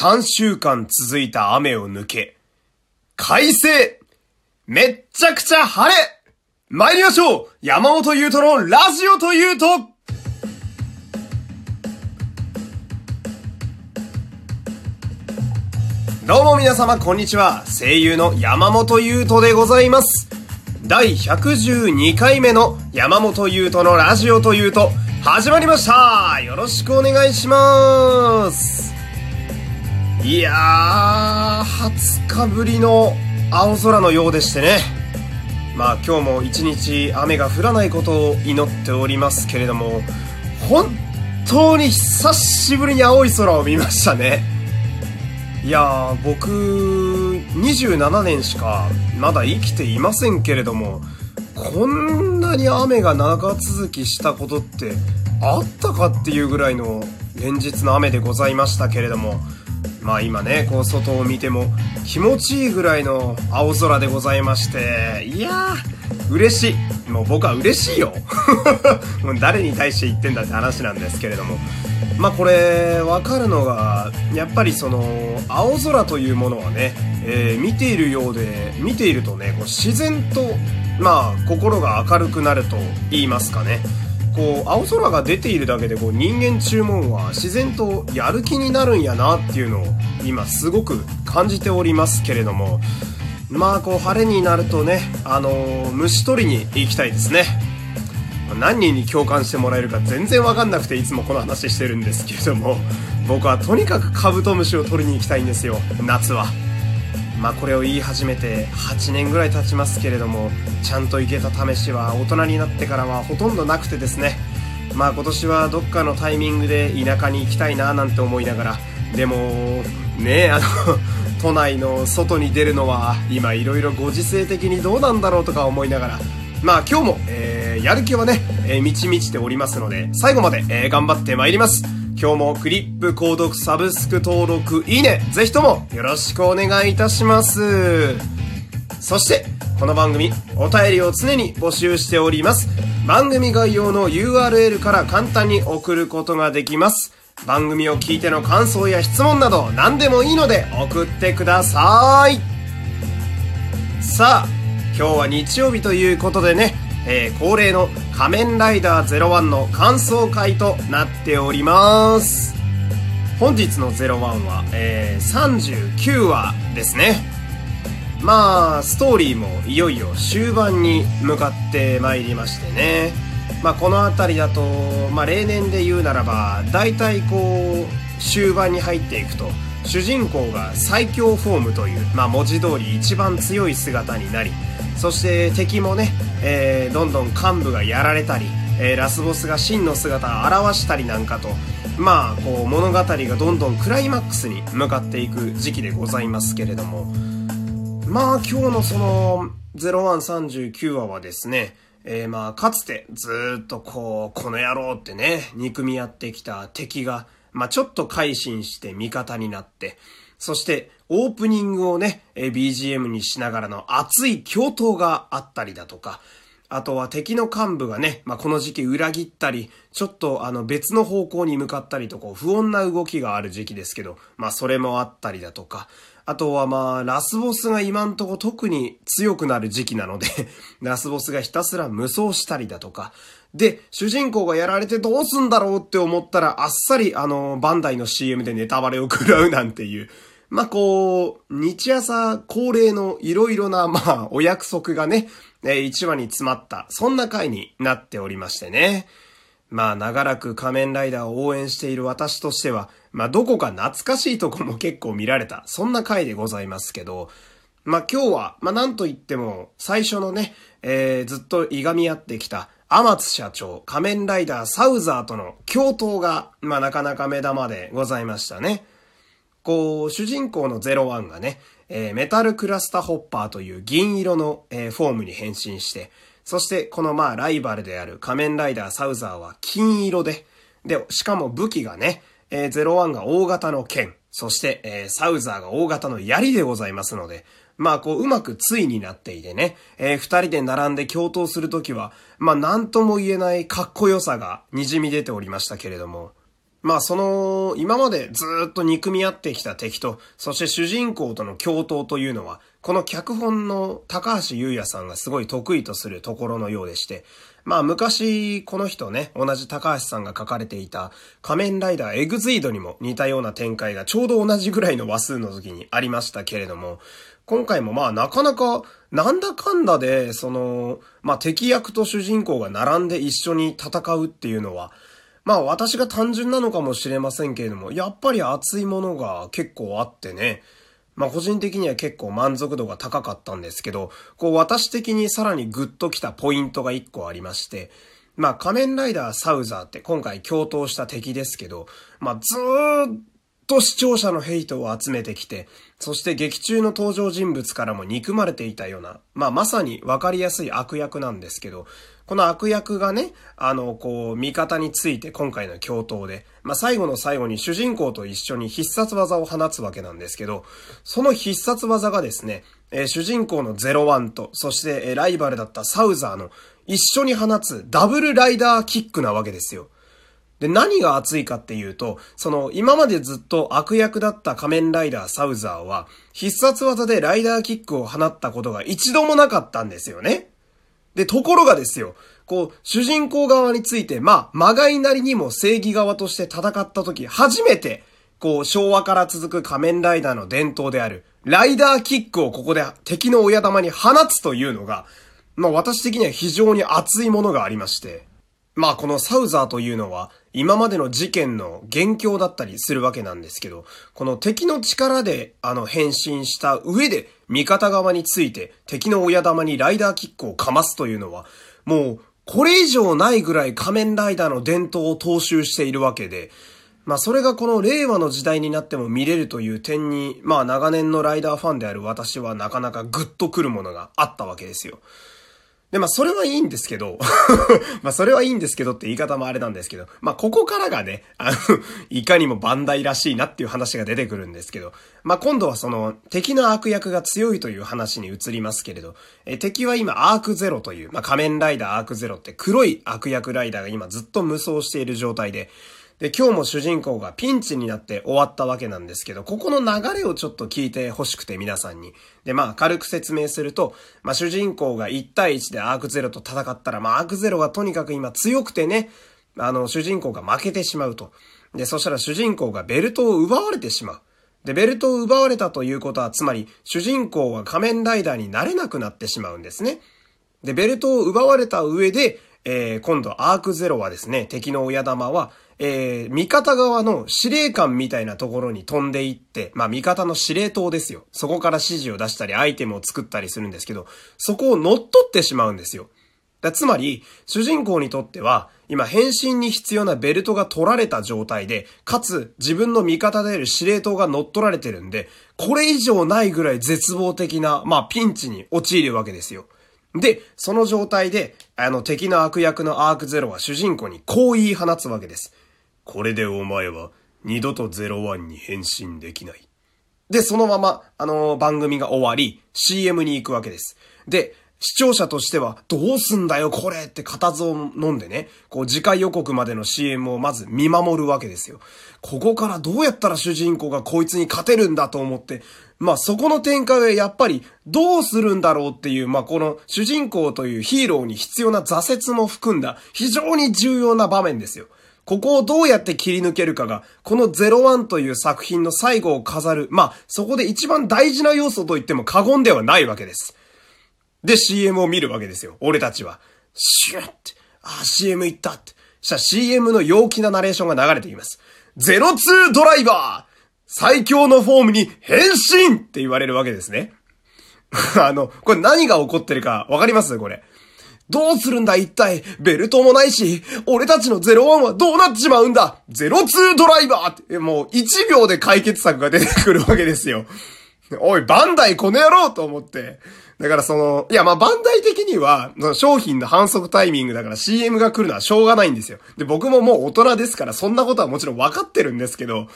3週間続いた雨を抜け、快晴。めっちゃくちゃ晴れ。参りましょう。山本優斗のラジオというと。どうも皆様こんにちは。声優の山本優斗でございます。第112回目の山本優斗のラジオというと始まりました。よろしくお願いします。いやー、20日ぶりの青空のようでしてね。まあ今日も一日雨が降らないことを祈っておりますけれども、本当に久しぶりに青い空を見ましたね。いやー、僕、27年しかまだ生きていませんけれども、こんなに雨が長続きしたことってあったかっていうぐらいの連日の雨でございましたけれども、まあ今ね、こう外を見ても気持ちいいぐらいの青空でございまして、いやー、嬉しい。もう僕は嬉しいよ。もう誰に対して言ってんだって話なんですけれども。まあこれ、わかるのが、やっぱりその、青空というものはね、えー、見ているようで、見ているとね、こう自然と、まあ心が明るくなると言いますかね。こう青空が出ているだけでこう人間注文は自然とやる気になるんやなっていうのを今すごく感じておりますけれどもまあこう晴れになるとねあのー、虫取りに行きたいですね何人に共感してもらえるか全然わかんなくていつもこの話してるんですけれども僕はとにかくカブトムシを取りに行きたいんですよ夏は。まあこれを言い始めて8年ぐらい経ちますけれどもちゃんと行けた試しは大人になってからはほとんどなくてですね。まあ今年はどっかのタイミングで田舎に行きたいななんて思いながらでもねあの 都内の外に出るのは今いろいろご時世的にどうなんだろうとか思いながら。まあ今日も、えー、やる気はね、えー、満ち満ちておりますので最後まで、えー、頑張ってまいります。今日もクリップ購読サブスク登録いいね。ぜひともよろしくお願いいたします。そしてこの番組お便りを常に募集しております。番組概要の URL から簡単に送ることができます。番組を聞いての感想や質問など何でもいいので送ってください。さあ今日は日曜日ということでねえー、恒例の仮面ライダー01の感想会となっております。本日の01は、えー、39話ですね。まあ、ストーリーもいよいよ終盤に向かってまいりましてね。まあ、この辺りだと、まあ、例年で言うならば、大体こう、終盤に入っていくと、主人公が最強フォームという、まあ、文字通り一番強い姿になり、そして敵もね、えー、どんどん幹部がやられたり、えー、ラスボスが真の姿を現したりなんかと、まあ、こう、物語がどんどんクライマックスに向かっていく時期でございますけれども、まあ、今日のその、0139話はですね、えー、まあ、かつてずっとこう、この野郎ってね、憎み合ってきた敵が、まあ、ちょっと改心して味方になって、そして、オープニングをね、BGM にしながらの熱い共闘があったりだとか、あとは敵の幹部がね、まあ、この時期裏切ったり、ちょっとあの別の方向に向かったりとこう不穏な動きがある時期ですけど、まあそれもあったりだとか、あとはまあラスボスが今んとこ特に強くなる時期なので ラスボスがひたすら無双したりだとか、で、主人公がやられてどうすんだろうって思ったらあっさりあのバンダイの CM でネタバレを食らうなんていう、まあ、こう、日朝恒例のいろいろな、まあ、お約束がね、え1話に詰まった、そんな回になっておりましてね。まあ、長らく仮面ライダーを応援している私としては、まあ、どこか懐かしいとこも結構見られた、そんな回でございますけど、まあ、今日は、まあ、なんと言っても、最初のね、えー、ずっといがみ合ってきた、天津社長、仮面ライダーサウザーとの共闘が、まあ、なかなか目玉でございましたね。こう、主人公の01がね、えー、メタルクラスタホッパーという銀色の、えー、フォームに変身して、そしてこのまあライバルである仮面ライダーサウザーは金色で、で、しかも武器がね、えー、01が大型の剣、そして、えー、サウザーが大型の槍でございますので、まあこううまく対になっていてね、えー、二人で並んで共闘するときは、まあなんとも言えないかっこよさが滲み出ておりましたけれども、まあその、今までずっと憎み合ってきた敵と、そして主人公との共闘というのは、この脚本の高橋優也さんがすごい得意とするところのようでして、まあ昔この人ね、同じ高橋さんが書かれていた仮面ライダーエグズイドにも似たような展開がちょうど同じぐらいの話数の時にありましたけれども、今回もまあなかなかなんだかんだで、その、まあ敵役と主人公が並んで一緒に戦うっていうのは、まあ私が単純なのかもしれませんけれども、やっぱり熱いものが結構あってね、まあ個人的には結構満足度が高かったんですけど、こう私的にさらにグッときたポイントが一個ありまして、まあ仮面ライダーサウザーって今回共闘した敵ですけど、まあずーっと視聴者のヘイトを集めてきて、そして劇中の登場人物からも憎まれていたような、まあまさにわかりやすい悪役なんですけど、この悪役がね、あの、こう、味方について今回の共闘で、まあ、最後の最後に主人公と一緒に必殺技を放つわけなんですけど、その必殺技がですね、えー、主人公のゼロワンと、そして、えー、ライバルだったサウザーの一緒に放つダブルライダーキックなわけですよ。で、何が熱いかっていうと、その、今までずっと悪役だった仮面ライダーサウザーは、必殺技でライダーキックを放ったことが一度もなかったんですよね。で、ところがですよ、こう、主人公側について、まあ、まがいなりにも正義側として戦った時、初めて、こう、昭和から続く仮面ライダーの伝統である、ライダーキックをここで敵の親玉に放つというのが、まあ私的には非常に熱いものがありまして、まあこのサウザーというのは今までの事件の元凶だったりするわけなんですけど、この敵の力であの変身した上で味方側について敵の親玉にライダーキックをかますというのは、もうこれ以上ないぐらい仮面ライダーの伝統を踏襲しているわけで、まあそれがこの令和の時代になっても見れるという点に、まあ長年のライダーファンである私はなかなかグッとくるものがあったわけですよ。で、まあ、それはいいんですけど まあ、それはいいんですけどって言い方もあれなんですけど、まあ、ここからがね、あのいかにもバンダイらしいなっていう話が出てくるんですけど、まあ、今度はその、敵の悪役が強いという話に移りますけれど、え敵は今、アークゼロという、まあ、仮面ライダーアークゼロって黒い悪役ライダーが今ずっと無双している状態で、で、今日も主人公がピンチになって終わったわけなんですけど、ここの流れをちょっと聞いて欲しくて皆さんに。で、まあ軽く説明すると、まあ主人公が1対1でアークゼロと戦ったら、まあアークゼロがとにかく今強くてね、あの主人公が負けてしまうと。で、そしたら主人公がベルトを奪われてしまう。で、ベルトを奪われたということは、つまり主人公は仮面ライダーになれなくなってしまうんですね。で、ベルトを奪われた上で、えー、今度アークゼロはですね、敵の親玉は、えー、味方側の司令官みたいなところに飛んでいって、まあ味方の司令塔ですよ。そこから指示を出したりアイテムを作ったりするんですけど、そこを乗っ取ってしまうんですよ。だつまり、主人公にとっては、今変身に必要なベルトが取られた状態で、かつ自分の味方である司令塔が乗っ取られてるんで、これ以上ないぐらい絶望的な、まあピンチに陥るわけですよ。で、その状態で、あの敵の悪役のアークゼロは主人公にこう言い放つわけです。これでお前は二度とゼロワンに変身できない。で、そのまま、あのー、番組が終わり、CM に行くわけです。で、視聴者としては、どうすんだよ、これって固唾を飲んでね、こう次回予告までの CM をまず見守るわけですよ。ここからどうやったら主人公がこいつに勝てるんだと思って、まあそこの展開はやっぱりどうするんだろうっていう、まあこの主人公というヒーローに必要な挫折も含んだ非常に重要な場面ですよ。ここをどうやって切り抜けるかが、この01という作品の最後を飾る、まあ、そこで一番大事な要素と言っても過言ではないわけです。で、CM を見るわけですよ。俺たちは。シュッって、あ、CM 行ったって。したら CM の陽気なナレーションが流れています。02ドライバー最強のフォームに変身って言われるわけですね。あの、これ何が起こってるかわかります？これ。どうするんだ一体ベルトもないし、俺たちの01はどうなってしまうんだ !02 ドライバーって、もう1秒で解決策が出てくるわけですよ。おい、バンダイこの野郎と思って。だからその、いやまあバンダイ的には、商品の反則タイミングだから CM が来るのはしょうがないんですよ。で、僕ももう大人ですからそんなことはもちろん分かってるんですけど、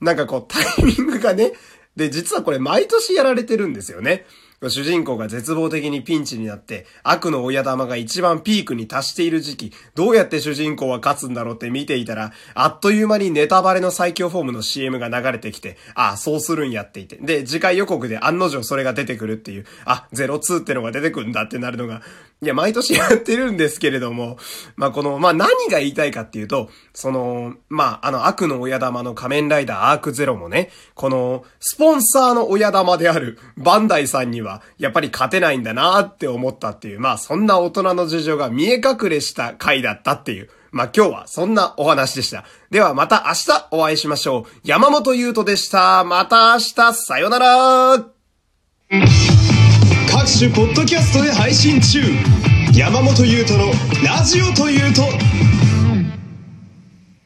なんかこうタイミングがね、で、実はこれ毎年やられてるんですよね。主人公が絶望的にピンチになって、悪の親玉が一番ピークに達している時期、どうやって主人公は勝つんだろうって見ていたら、あっという間にネタバレの最強フォームの CM が流れてきて、ああ、そうするんやっていて。で、次回予告で案の定それが出てくるっていう、あ、02ってのが出てくるんだってなるのが、いや、毎年やってるんですけれども、まあ、この、まあ、何が言いたいかっていうと、その、まあ、あの、悪の親玉の仮面ライダーアークゼロもね、この、スポンサーの親玉であるバンダイさんにはは、やっぱり勝てないんだなって思ったっていう、まあ、そんな大人の事情が見え隠れした回だったっていう、まあ、今日はそんなお話でした。ではまた明日お会いしましょう。山本優斗でした。また明日、さよなら各種ポッドキャストで配信中山本優斗のラジオというと